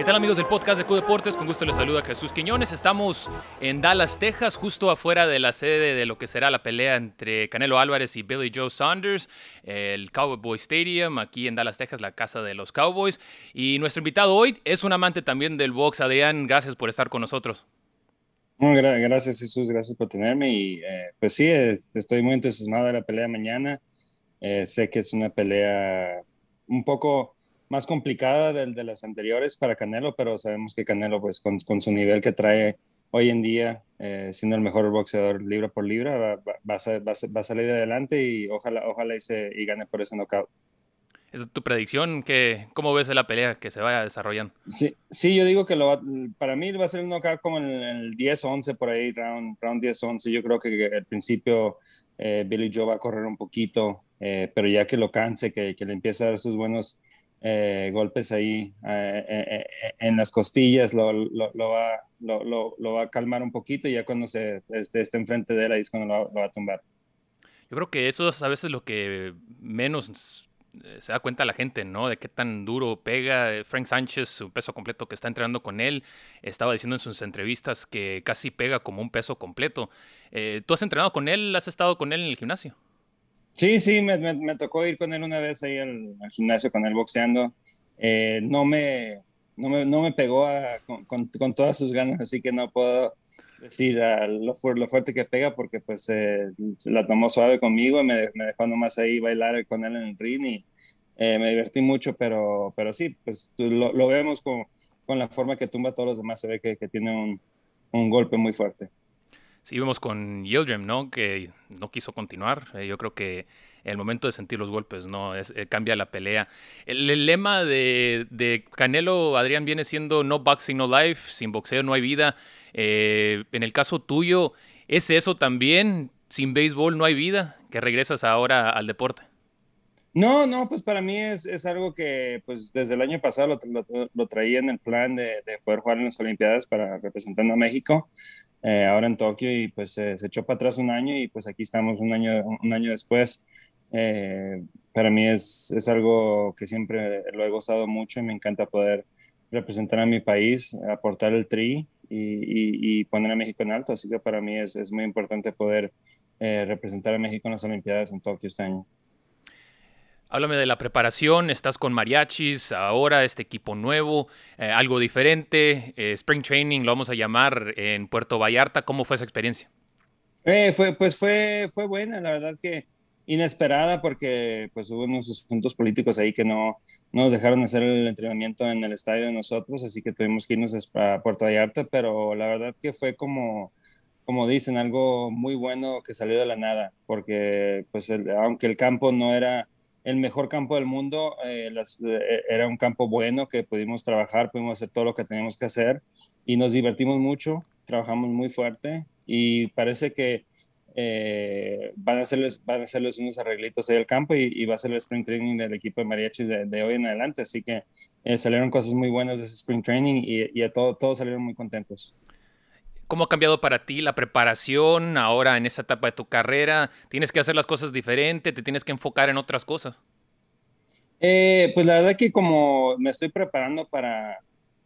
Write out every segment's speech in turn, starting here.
¿Qué tal amigos del podcast de Q Deportes? Con gusto les saluda Jesús Quiñones. Estamos en Dallas, Texas, justo afuera de la sede de lo que será la pelea entre Canelo Álvarez y Billy Joe Saunders, el Cowboy Stadium, aquí en Dallas, Texas, la casa de los Cowboys. Y nuestro invitado hoy es un amante también del box. Adrián, gracias por estar con nosotros. gracias Jesús, gracias por tenerme. Y eh, pues sí, estoy muy entusiasmado de la pelea mañana. Eh, sé que es una pelea un poco más complicada del de las anteriores para Canelo, pero sabemos que Canelo, pues con, con su nivel que trae hoy en día, eh, siendo el mejor boxeador libra por libra, va, va, va, a, va, a, salir adelante y ojalá, ojalá y, se, y gane por ese knockout. ¿Es tu predicción? Que, ¿Cómo ves la pelea que se vaya desarrollando? Sí, sí yo digo que lo va, para mí va a ser un knockout como en el, 10-11 por ahí, round, round 10-11. Yo creo que al principio eh, Billy Joe va a correr un poquito, eh, pero ya que lo canse, que, que le empiece a dar sus buenos eh, golpes ahí eh, eh, en las costillas, lo, va, lo, va, a calmar un poquito y ya cuando se esté, esté enfrente de él ahí es cuando lo, va a tumbar. Yo creo que eso es a veces lo que menos se da cuenta la gente, ¿no? De qué tan duro pega. Frank Sánchez, su peso completo que está entrenando con él, estaba diciendo en sus entrevistas que casi pega como un peso completo. ¿Tú has entrenado con él? ¿Has estado con él en el gimnasio? Sí, sí, me, me, tocó ir con él una vez ahí al, gimnasio con él boxeando. Eh, no, me, no, me, no me pegó con, con, todas sus ganas, así que no puedo decir lo, lo, fuerte que pega porque pues eh, la tomó suave conmigo, me, me, dejó nomás ahí bailar con él en el ring y eh, me divertí mucho, pero, pero sí, pues lo, lo, vemos con, con la forma que tumba a todos los demás, se ve que, que tiene un, un golpe muy fuerte. Sí, vemos con Yildirim, ¿no? Que no quiso continuar. Eh, yo creo que el momento de sentir los golpes, ¿no? Eh, cambia la pelea. El, lema de, de, Canelo, Adrián, viene siendo no boxing, no life. Sin boxeo no hay vida. Eh, en el caso tuyo, ¿es eso también? Sin béisbol no hay vida. Que regresas ahora al deporte. No, no, pues para mí es, es algo que pues desde el año pasado lo, lo, traía en el plan de, de, poder jugar en las Olimpiadas para representando a México. Eh, ahora en Tokio y pues se echó para atrás un año y pues aquí estamos un año, un año después. Eh, para mí es, es, algo que siempre lo he gozado mucho y me encanta poder representar a mi país, aportar el tri y, y, poner a México en alto. Así que para mí es, es muy importante poder eh, representar a México en las Olimpiadas en Tokio este año. Háblame de la preparación, estás con mariachis, ahora este equipo nuevo, eh, algo diferente, eh, Spring Training lo vamos a llamar en Puerto Vallarta, ¿cómo fue esa experiencia? Eh, fue, pues fue, fue buena, la verdad que inesperada porque pues hubo unos asuntos políticos ahí que no, no nos dejaron hacer el entrenamiento en el estadio de nosotros, así que tuvimos que irnos a Puerto Vallarta, pero la verdad que fue como, como dicen, algo muy bueno que salió de la nada, porque pues aunque el campo no era el mejor campo del mundo. Eh, eh, era un campo bueno que pudimos trabajar, pudimos hacer todo lo que teníamos que hacer y nos divertimos mucho, trabajamos muy fuerte y parece que eh, van, a hacerles, van a unos arreglitos ahí al campo y, va a ser el sprint training del equipo de mariachis de, hoy en adelante. Así que salieron cosas muy buenas de ese sprint training y, y todos salieron muy contentos. ¿Cómo ha cambiado para ti la preparación ahora en esta etapa de tu carrera? ¿Tienes que hacer las cosas diferente? ¿Te tienes que enfocar en otras cosas? Eh, pues la verdad que como me estoy preparando para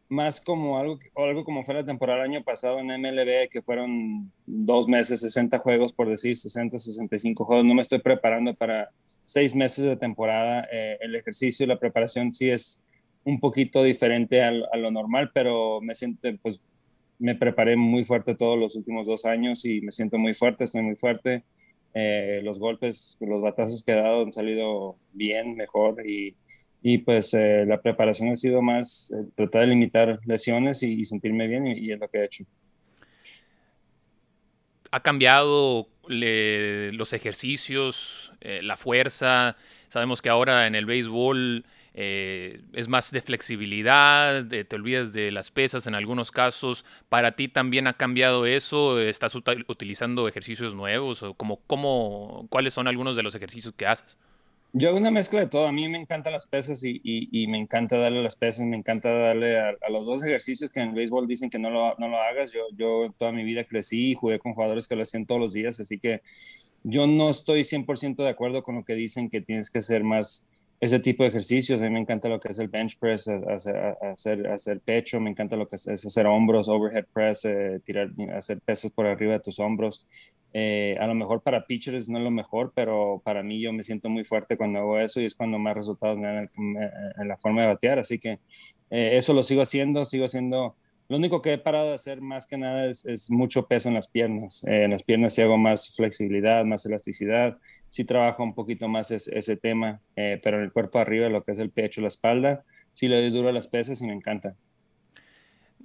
más como algo, algo como fue la temporada del año pasado en MLB, que fueron dos meses, 60 juegos, por decir 60, 65 juegos, no me estoy preparando para seis meses de temporada. Eh, el ejercicio y la preparación sí es un poquito diferente a, lo normal, pero me siento, pues me preparé muy fuerte todos los últimos dos años y me siento muy fuerte, estoy muy fuerte. Eh, los golpes, los batazos que he dado han salido bien, mejor y, y pues eh, la preparación ha sido más eh, tratar de limitar lesiones y, sentirme bien y, es lo que he hecho. ¿Ha cambiado los ejercicios, la fuerza? Sabemos que ahora en el béisbol eh, es más de flexibilidad, te olvidas de las pesas en algunos casos. ¿Para ti también ha cambiado eso? ¿Estás utilizando ejercicios nuevos? ¿O como, cómo, ¿Cuáles son algunos de los ejercicios que haces? Yo hago una mezcla de todo. A mí me encantan las pesas y, y, me encanta darle las pesas, me encanta darle a, los dos ejercicios que en el béisbol dicen que no lo, no lo hagas. Yo, yo toda mi vida crecí y jugué con jugadores que lo hacían todos los días, así que yo no estoy 100% de acuerdo con lo que dicen que tienes que ser más ese tipo de ejercicios. A mí me encanta lo que es el bench press, hacer, hacer, hacer pecho, me encanta lo que es, hacer hombros, overhead press, eh, tirar, hacer pesos por arriba de tus hombros. Eh, a lo mejor para pitchers no es lo mejor, pero para mí yo me siento muy fuerte cuando hago eso y es cuando más resultados me dan en, la forma de batear. Así que eh, eso lo sigo haciendo, sigo haciendo. Lo único que he parado de hacer más que nada es, mucho peso en las piernas. en las piernas sí hago más flexibilidad, más elasticidad sí trabajo un poquito más ese tema, eh, pero en el cuerpo arriba, lo que es el pecho, la espalda, sí le doy duro a las pesas y me encanta.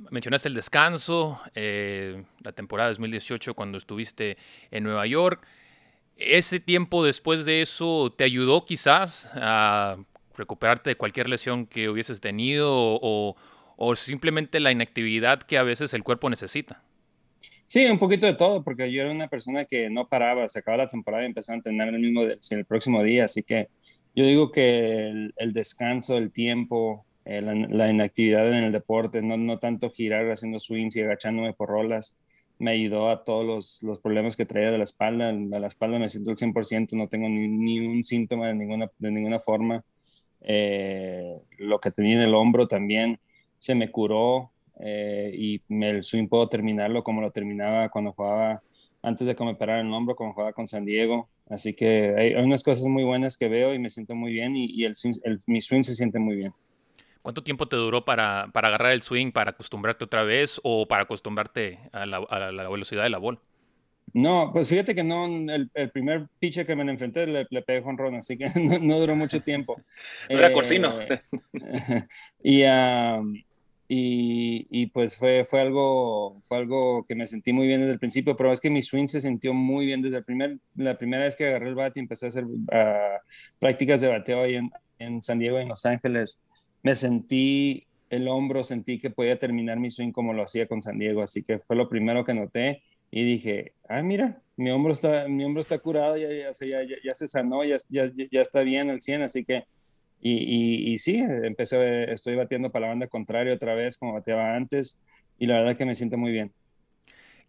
Mencionaste el descanso, eh, la temporada 2018 cuando estuviste en Nueva York. ¿Ese tiempo después de eso te ayudó quizás a recuperarte de cualquier lesión que hubieses tenido o, o simplemente la inactividad que a veces el cuerpo necesita? Sí, un poquito de todo, porque yo era una persona que no paraba, se acababa la temporada y empezaba a entrenar el mismo el próximo día, así que yo digo que el, descanso, el tiempo, eh, la, inactividad en el deporte, no, no tanto girar haciendo swings y agachándome por rolas, me ayudó a todos los, los problemas que traía de la espalda. De la espalda me siento al 100%, no tengo ni, ni, un síntoma de ninguna, de ninguna forma. Eh, lo que tenía en el hombro también se me curó, eh, y el swing puedo terminarlo como lo terminaba cuando jugaba antes de que me operara el hombro, cuando jugaba con San Diego. Así que hay, unas cosas muy buenas que veo y me siento muy bien y, el, mi swing se siente muy bien. ¿Cuánto tiempo te duró para, para, agarrar el swing, para acostumbrarte otra vez o para acostumbrarte a la, a la velocidad de la bola? No, pues fíjate que no, el, el primer pitcher que me enfrenté le, le pegué ron, así que no, duró mucho tiempo. Era eh, Corsino. y, y, y, pues fue, fue, algo, fue algo que me sentí muy bien desde el principio, pero es que mi swing se sintió muy bien desde el primer, la primera vez que agarré el bat y empecé a hacer uh, prácticas de bateo ahí en, en, San Diego, en Los Ángeles. Me sentí el hombro, sentí que podía terminar mi swing como lo hacía con San Diego, así que fue lo primero que noté y dije, ah, mira, mi hombro está, mi hombro está curado, ya, ya, ya, ya se sanó, ya, ya, ya está bien al 100, así que y, sí, empecé, estoy batiendo para la banda contraria otra vez como bateaba antes y la verdad que me siento muy bien.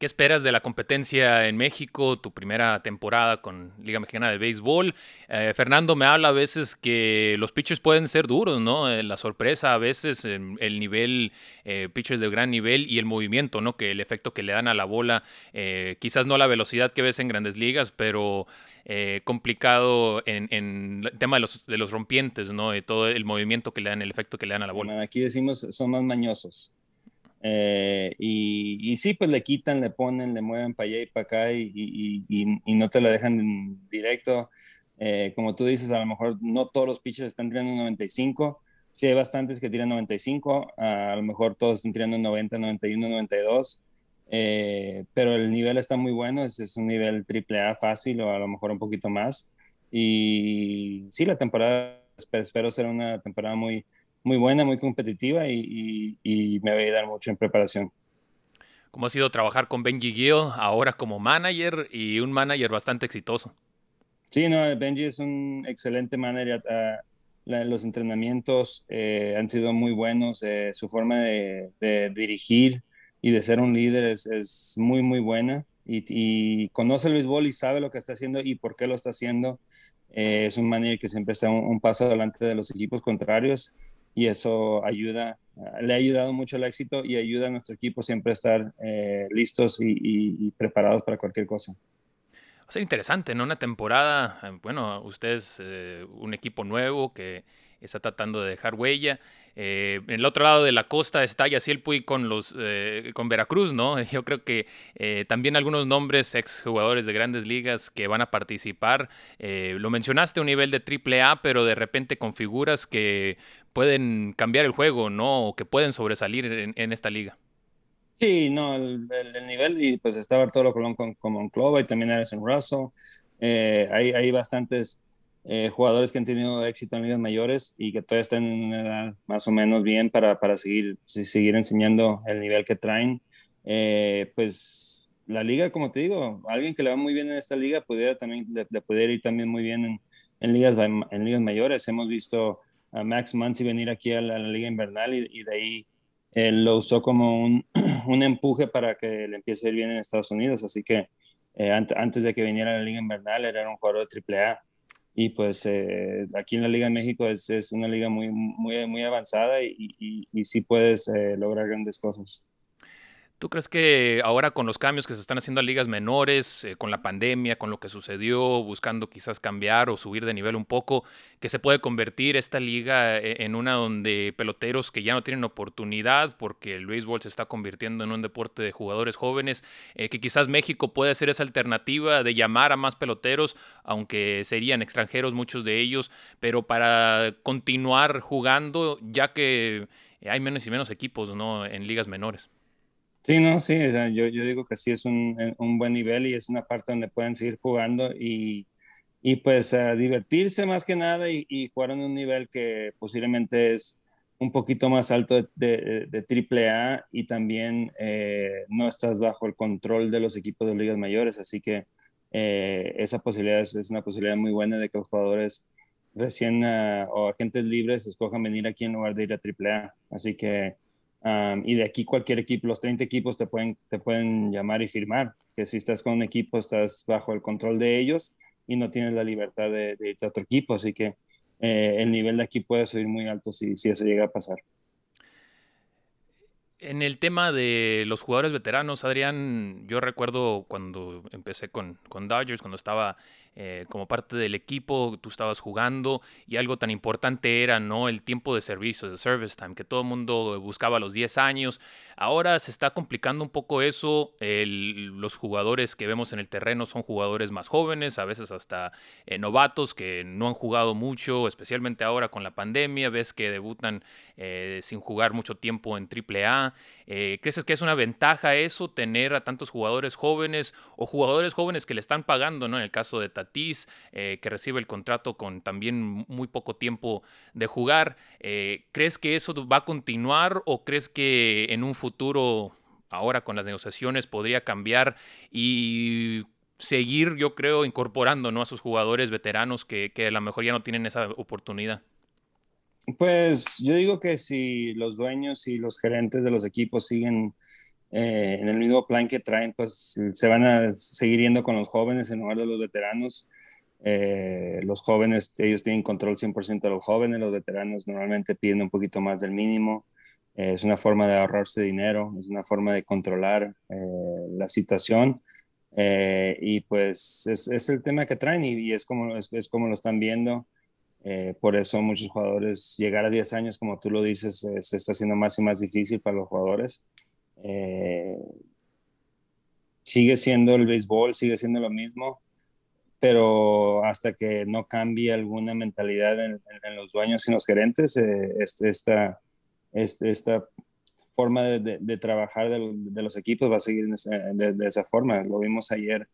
¿Qué esperas de la competencia en México, tu primera temporada con Liga Mexicana de Béisbol? Eh, Fernando me habla a veces que los pitchers pueden ser duros, ¿no? Eh, la sorpresa a veces, el nivel, eh, pitchers de gran nivel y el movimiento, ¿no? Que el efecto que le dan a la bola, quizás no la velocidad que ves en grandes ligas, pero complicado en, el tema de los, rompientes, ¿no? De todo el movimiento que le dan, el efecto que le dan a la bola. Aquí decimos son más mañosos. Eh, y, y, sí, pues le quitan, le ponen, le mueven para allá y para acá y, y, no te la dejan directo. Eh, como tú dices, a lo mejor no todos los pitchers están tirando 95. Sí, hay bastantes que tiran 95. a lo mejor todos están tirando 90, 91, 92. pero el nivel está muy bueno. Es, es un nivel triple A fácil o a lo mejor un poquito más. Y sí, la temporada, espero, espero ser una temporada muy, muy buena, muy competitiva y, me va a ayudar mucho en preparación. ¿Cómo ha sido trabajar con Benji Gill ahora como manager y un manager bastante exitoso? Sí, no, Benji es un excelente manager. Ah, los entrenamientos eh, han sido muy buenos. Eh, su forma de, dirigir y de ser un líder es, muy, muy buena. Y, conoce el béisbol y sabe lo que está haciendo y por qué lo está haciendo. Eh, es un manager que siempre está un, un paso adelante de los equipos contrarios y eso ayuda, le ha ayudado mucho al éxito y ayuda a nuestro equipo siempre a estar eh, listos y, preparados para cualquier cosa. Va a ser interesante, ¿no? Una temporada, eh, bueno, ustedes, eh, un equipo nuevo que está tratando de dejar huella. Eh, en el otro lado de la costa está Yaciel Puy con, los, eh, con Veracruz, ¿no? Yo creo que eh, también algunos nombres exjugadores de grandes ligas que van a participar. lo mencionaste a un nivel de triple A, pero de repente con figuras que pueden cambiar el juego, ¿no? O que pueden sobresalir en, esta liga. Sí, no, el, nivel, y pues está Bartolo Colón con, con Monclova y también Alison Russell. hay, hay bastantes eh, jugadores que han tenido éxito en ligas mayores y que todavía están en una edad más o menos bien para, para seguir, seguir enseñando el nivel que traen. Eh, pues la liga, como te digo, alguien que le va muy bien en esta liga pudiera también, le, pudiera ir también muy bien en, en, ligas, en ligas mayores. Hemos visto a Max Muncy venir aquí a la, liga invernal y, de ahí él lo usó como un, un, empuje para que le empiece a ir bien en Estados Unidos. Así que eh, antes de que viniera a la liga invernal era un jugador de AAA y pues eh, aquí en la Liga de México es, es, una liga muy, muy, muy avanzada y, y, y sí puedes eh, lograr grandes cosas. ¿Tú crees que ahora con los cambios que se están haciendo a ligas menores, eh, con la pandemia, con lo que sucedió, buscando quizás cambiar o subir de nivel un poco, que se puede convertir esta liga eh, en una donde peloteros que ya no tienen oportunidad porque el béisbol se está convirtiendo en un deporte de jugadores jóvenes, eh, que quizás México puede ser esa alternativa de llamar a más peloteros, aunque serían extranjeros muchos de ellos, pero para continuar jugando ya que hay menos y menos equipos ¿no? en ligas menores? Sí, no, sí, yo, yo digo que sí es un, eh, un, buen nivel y es una parte donde pueden seguir jugando y, y pues divertirse más que nada y, y, jugar en un nivel que posiblemente es un poquito más alto de, de, triple A y también eh, no estás bajo el control de los equipos de ligas mayores, así que eh, esa posibilidad es, es, una posibilidad muy buena de que los jugadores recién uh, o agentes libres escojan venir aquí en lugar de ir a triple A, así que y de aquí cualquier equipo, los 30 equipos te pueden, te pueden llamar y firmar, que si estás con un equipo estás bajo el control de ellos y no tienes la libertad de, de irte a otro equipo, así que eh, el nivel de aquí puede subir muy alto si, si eso llega a pasar. En el tema de los jugadores veteranos, Adrián, yo recuerdo cuando empecé con, con Dodgers, cuando estaba eh, como parte del equipo, tú estabas jugando y algo tan importante era no el tiempo de servicio, de service time, que todo el mundo buscaba los 10 años. Ahora se está complicando un poco eso. los jugadores que vemos en el terreno son jugadores más jóvenes, a veces hasta eh, novatos que no han jugado mucho, especialmente ahora con la pandemia. Ves que debutan eh, sin jugar mucho tiempo en AAA. ¿Crees que es una ventaja eso, tener a tantos jugadores jóvenes o jugadores jóvenes que le están pagando, ¿no? En el caso de Tatís, eh, que recibe el contrato con también muy poco tiempo de jugar. Eh, ¿Crees que eso va a continuar o crees que en un futuro, ahora con las negociaciones, podría cambiar y seguir, yo creo, incorporando ¿no? a sus jugadores veteranos que, que a lo mejor ya no tienen esa oportunidad? Pues yo digo que si los dueños y los gerentes de los equipos siguen eh, en el mismo plan que traen, pues se van a seguir yendo con los jóvenes en lugar de los veteranos. Eh, los jóvenes, ellos tienen control 100% de los jóvenes, los veteranos normalmente piden un poquito más del mínimo. Eh, es una forma de ahorrarse dinero, es una forma de controlar la situación. y pues es, es, el tema que traen y, y es, como, es, es, como lo están viendo. por eso muchos jugadores, llegar a 10 años, como tú lo dices, se está haciendo más y más difícil para los jugadores. Eh, sigue siendo el béisbol, sigue siendo lo mismo, pero hasta que no cambie alguna mentalidad en, los dueños y los gerentes, eh, este, esta, este, esta forma de, trabajar de, los equipos va a seguir de, esa forma. Lo vimos ayer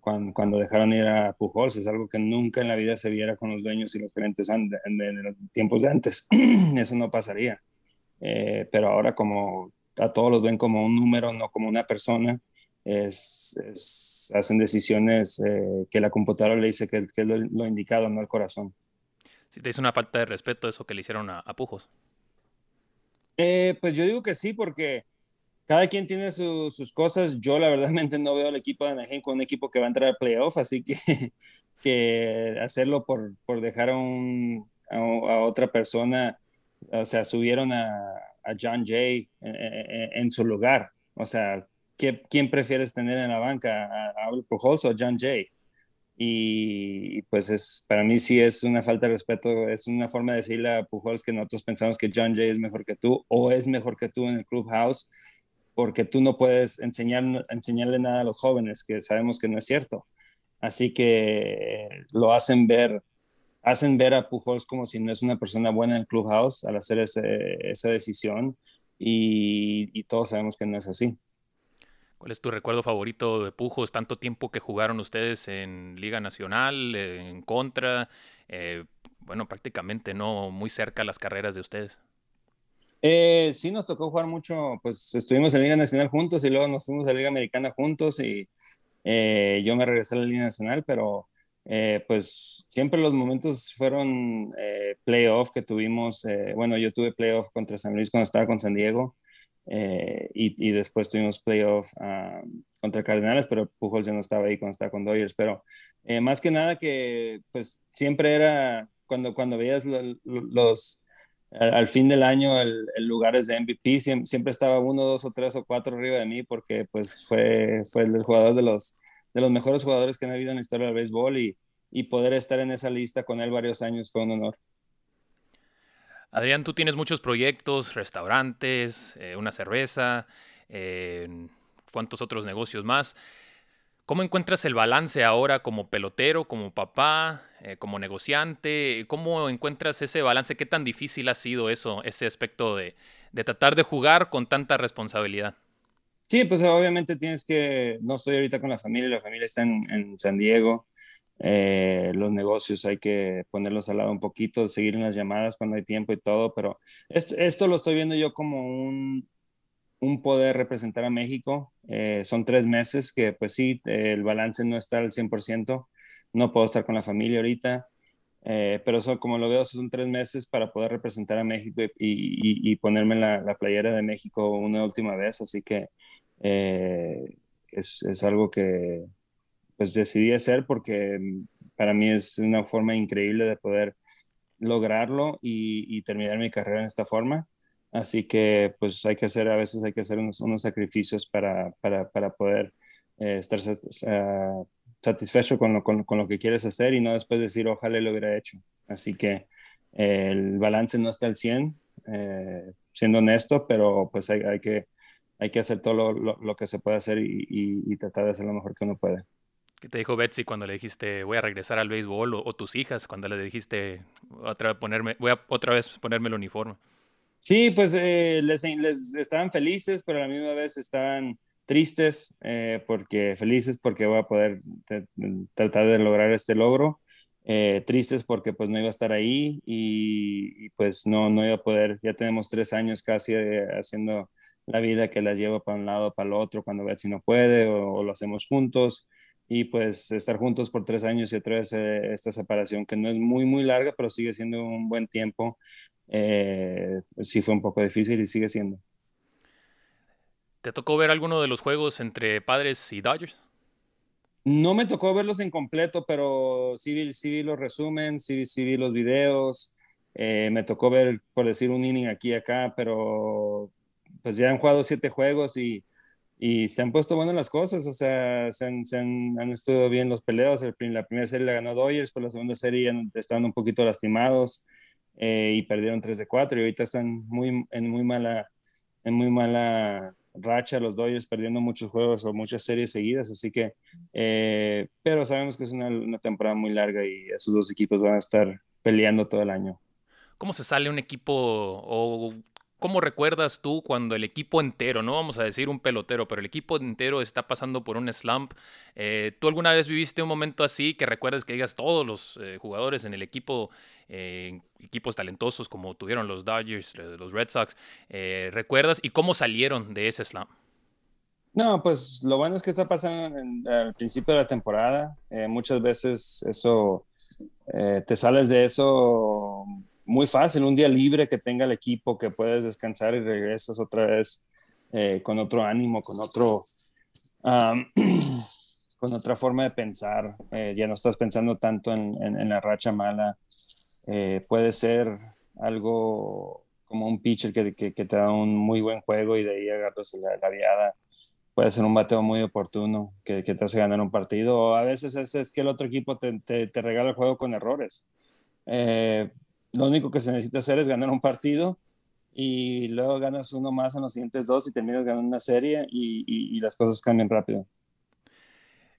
cuando, dejaron ir a Pujols, es algo que nunca en la vida se viera con los dueños y los gerentes en, los tiempos de antes. Eso no pasaría. Eh, pero ahora como a todos los ven como un número, no como una persona. Hacen decisiones eh, que la computadora le dice que, que es lo, indicado, no el corazón. Si te hizo una falta de respeto eso que le hicieron a, Pujos. Eh, pues yo digo que sí, porque cada quien tiene sus cosas. Yo, la verdad, no veo al equipo de Anaheim con un equipo que va a entrar a playoff, así que, hacerlo por, por dejar a, un, a, otra persona, o sea, subieron a, a John Jay eh, eh, en, su lugar. O sea, ¿quién prefieres tener en la banca? ¿A Albert Pujols o John Jay? Y, pues es, para mí sí es una falta de respeto, es una forma de decirle a Pujols que nosotros pensamos que John Jay es mejor que tú o es mejor que tú en el clubhouse porque tú no puedes enseñar, enseñarle nada a los jóvenes, que sabemos que no es cierto. Así que lo hacen ver hacen ver a Pujols como si no es una persona buena en el clubhouse al hacer ese, esa decisión y, y, todos sabemos que no es así. ¿Cuál es tu recuerdo favorito de Pujols? Tanto tiempo que jugaron ustedes en Liga Nacional, en contra, eh, bueno, prácticamente no muy cerca las carreras de ustedes. Eh, sí, nos tocó jugar mucho, pues estuvimos en Liga Nacional juntos y luego nos fuimos a Liga Americana juntos y eh, yo me regresé a la Liga Nacional, pero eh, pues siempre los momentos fueron eh, playoff que tuvimos. Eh, bueno, yo tuve playoff contra San Luis cuando estaba con San Diego. Eh, y, después tuvimos playoff ah, contra Cardenales, pero Pujols ya no estaba ahí cuando estaba con Dodgers. Pero eh, más que nada que pues siempre era cuando, cuando veías los, al, fin del año el, lugares de MVP, siempre, estaba uno, dos o tres o cuatro arriba de mí porque pues fue, fue el jugador de los, de los mejores jugadores que han habido en la historia del béisbol y, y poder estar en esa lista con él varios años fue un honor. Adrián, tú tienes muchos proyectos, restaurantes, eh, una cerveza, eh, cuántos otros negocios más. ¿Cómo encuentras el balance ahora como pelotero, como papá, eh, como negociante? ¿Cómo encuentras ese balance? ¿Qué tan difícil ha sido eso, ese aspecto de, tratar de jugar con tanta responsabilidad? Sí, pues obviamente tienes que, no estoy ahorita con la familia, la familia está en San Diego, eh, los negocios hay que ponerlos al lado un poquito, seguir en las llamadas cuando hay tiempo y todo, pero esto, lo estoy viendo yo como un, un poder representar a México. Eh, son tres meses que pues sí, el balance no está al 100%, no puedo estar con la familia ahorita, eh, pero eso, como lo veo, son tres meses para poder representar a México y, ponerme la, la, playera de México una última vez, así que es, es algo que, pues decidí hacer porque para mí es una forma increíble de poder lograrlo y, terminar mi carrera en esta forma. Así que pues hay que hacer, a veces hay que hacer unos, sacrificios para, para, para poder eh, estar ah, satisfecho con lo, con, con lo, que quieres hacer y no después decir ojalá lo hubiera hecho. Así que eh, el balance no está al 100, eh, siendo honesto, pero pues hay, hay, que, hay que hacer todo lo, lo, que se puede hacer y tratar de hacer lo mejor que uno puede. ¿Qué te dijo Betsy cuando le dijiste voy a regresar al béisbol? O, tus hijas cuando le dijiste otra vez ponerme, voy a otra vez ponerme el uniforme. Sí, pues eh, les, les, estaban felices, pero a la misma vez estaban tristes, eh, porque felices porque voy a poder tratar de lograr este logro. Eh, tristes porque pues no iba a estar ahí y, pues no, no iba a poder, ya tenemos tres años casi haciendo la vida que la llevo para un lado, para el otro, cuando Betsy no puede o lo hacemos juntos y pues estar juntos por tres años y otra vez eh, esta separación que no es muy, muy larga, pero sigue siendo un buen tiempo. Eh, sí fue un poco difícil y sigue siendo. ¿Te tocó ver alguno de los juegos entre Padres y Dodgers? No me tocó verlos en completo, pero sí vi, sí vi los resumen, sí, sí vi los videos. Eh, me tocó ver, por decir, un inning aquí y acá, pero pues ya han jugado siete juegos y y se han puesto buenas las cosas, o sea, se han, se han, han estado bien los peleos. la primera serie la ganó Dodgers, pero la segunda serie estaban un poquito lastimados eh, y perdieron 3 de 4 y ahorita están muy, en, muy mala, en muy mala racha los Dodgers perdiendo muchos juegos o muchas series seguidas, así que, eh, pero sabemos que es una, una temporada muy larga y esos dos equipos van a estar peleando todo el año. ¿Cómo se sale un equipo o ¿Cómo recuerdas tú cuando el equipo entero, no vamos a decir un pelotero, pero el equipo entero está pasando por un slump? Eh, ¿Tú alguna vez viviste un momento así que recuerdas que digas todos los eh, jugadores en el equipo, eh, equipos talentosos como tuvieron los Dodgers, los Red Sox, recuerdas y cómo salieron de ese slump? No, pues lo bueno es que está pasando al principio de la temporada. muchas veces eso, te sales de eso muy fácil, un día libre que tenga el equipo, que puedes descansar y regresas otra vez eh, con otro ánimo, con otro, con otra forma de pensar. Eh, ya no estás pensando tanto en, la racha mala. Eh, puede ser algo como un pitcher que, que, te da un muy buen juego y de ahí agarras la, la viada. Puede ser un bateo muy oportuno que, te hace ganar un partido. O a veces es, es que el otro equipo te, te, te regala el juego con errores. Eh, lo único que se necesita hacer es ganar un partido y luego ganas uno más en los siguientes dos y terminas ganando una serie y, las cosas cambian rápido.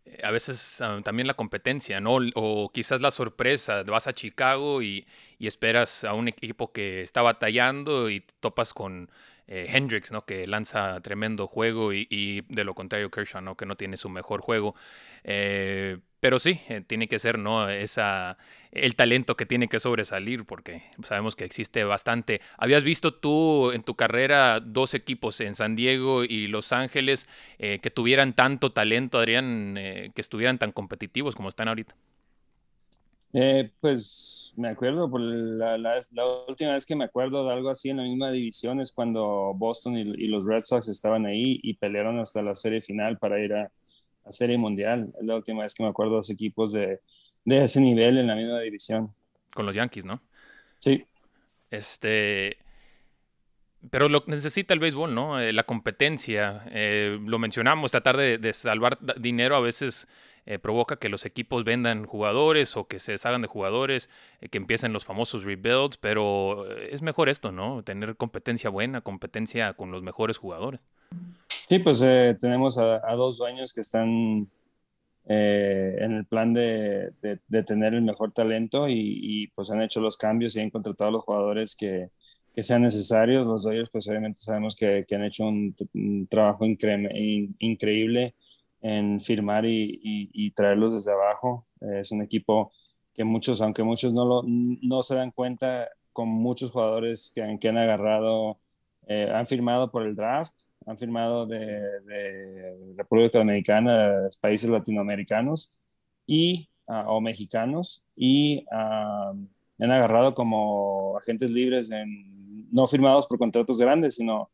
Eh, a veces ah, también la competencia, ¿no? O quizás la sorpresa, vas a Chicago y, y esperas a un equipo que está batallando y topas con eh, Hendricks, ¿no? Que lanza tremendo juego y, de lo contrario Kershaw, ¿no? Que no tiene su mejor juego. Eh, pero sí, eh, tiene que ser, ¿no? Esa, el talento que tiene que sobresalir, porque sabemos que existe bastante. ¿Habías visto tú en tu carrera dos equipos en San Diego y Los Ángeles que tuvieran tanto talento, Adrián, que estuvieran tan competitivos como están ahorita? pues me acuerdo, por la, la, última vez que me acuerdo de algo así en la misma división es cuando Boston y, los Red Sox estaban ahí y pelearon hasta la serie final para ir a, Serie Mundial. Es la última vez que me acuerdo de los equipos de, de ese nivel en la misma división. Con los Yankees, ¿no? Sí. Este. Pero lo necesita el béisbol, ¿no? Eh, la competencia. Eh, lo mencionamos, tratar de, salvar dinero a veces eh, provoca que los equipos vendan jugadores o que se deshagan de jugadores, que empiecen los famosos rebuilds, pero es mejor esto, ¿no? Tener competencia buena, competencia con los mejores jugadores. Sí, pues tenemos a, dos dueños que están en el plan de, tener el mejor talento y, pues han hecho los cambios y han contratado los jugadores que, sean necesarios. Los Dodgers, pues obviamente sabemos que han hecho un, trabajo increíble en firmar y, y, traerlos desde abajo. es un equipo que muchos, aunque muchos no, lo, no se dan cuenta, con muchos jugadores que, que han agarrado, eh, han firmado por el draft, han firmado de, de República Dominicana, países latinoamericanos y, ah, o mexicanos, y ah, han agarrado como agentes libres en no firmados por contratos grandes, sino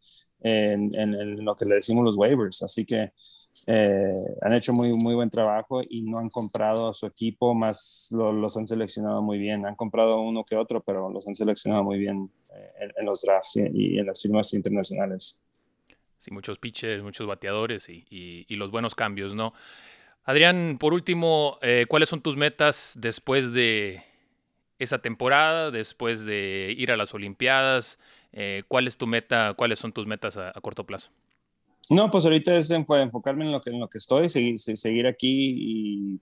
en, lo que le decimos los waivers. Así que eh, han hecho muy, muy buen trabajo y no han comprado a su equipo, más los han seleccionado muy bien. Han comprado uno que otro, pero los han seleccionado muy bien eh, en, los drafts y, en las firmas internacionales. Sí, muchos pitchers, muchos bateadores y, los buenos cambios, ¿no? Adrián, por último, eh, ¿cuáles son tus metas después de esa temporada, después de ir a las Olimpiadas? Eh, ¿Cuál es tu meta? ¿Cuáles son tus metas a, corto plazo? No, pues ahorita es enfocarme en lo que, en lo que estoy, seguir, seguir aquí y,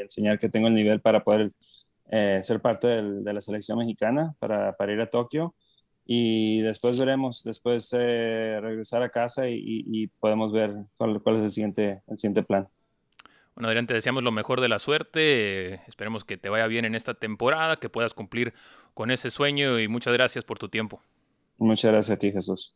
enseñar que tengo el nivel para poder eh, ser parte de la selección mexicana, para, para, ir a Tokio. Y después veremos, después eh, regresar a casa y, podemos ver cuál, cuál, es el siguiente, el siguiente plan. Bueno, Adrián, te deseamos lo mejor de la suerte. esperemos que te vaya bien en esta temporada, que puedas cumplir con ese sueño y muchas gracias por tu tiempo. Muchas gracias a ti, Jesús.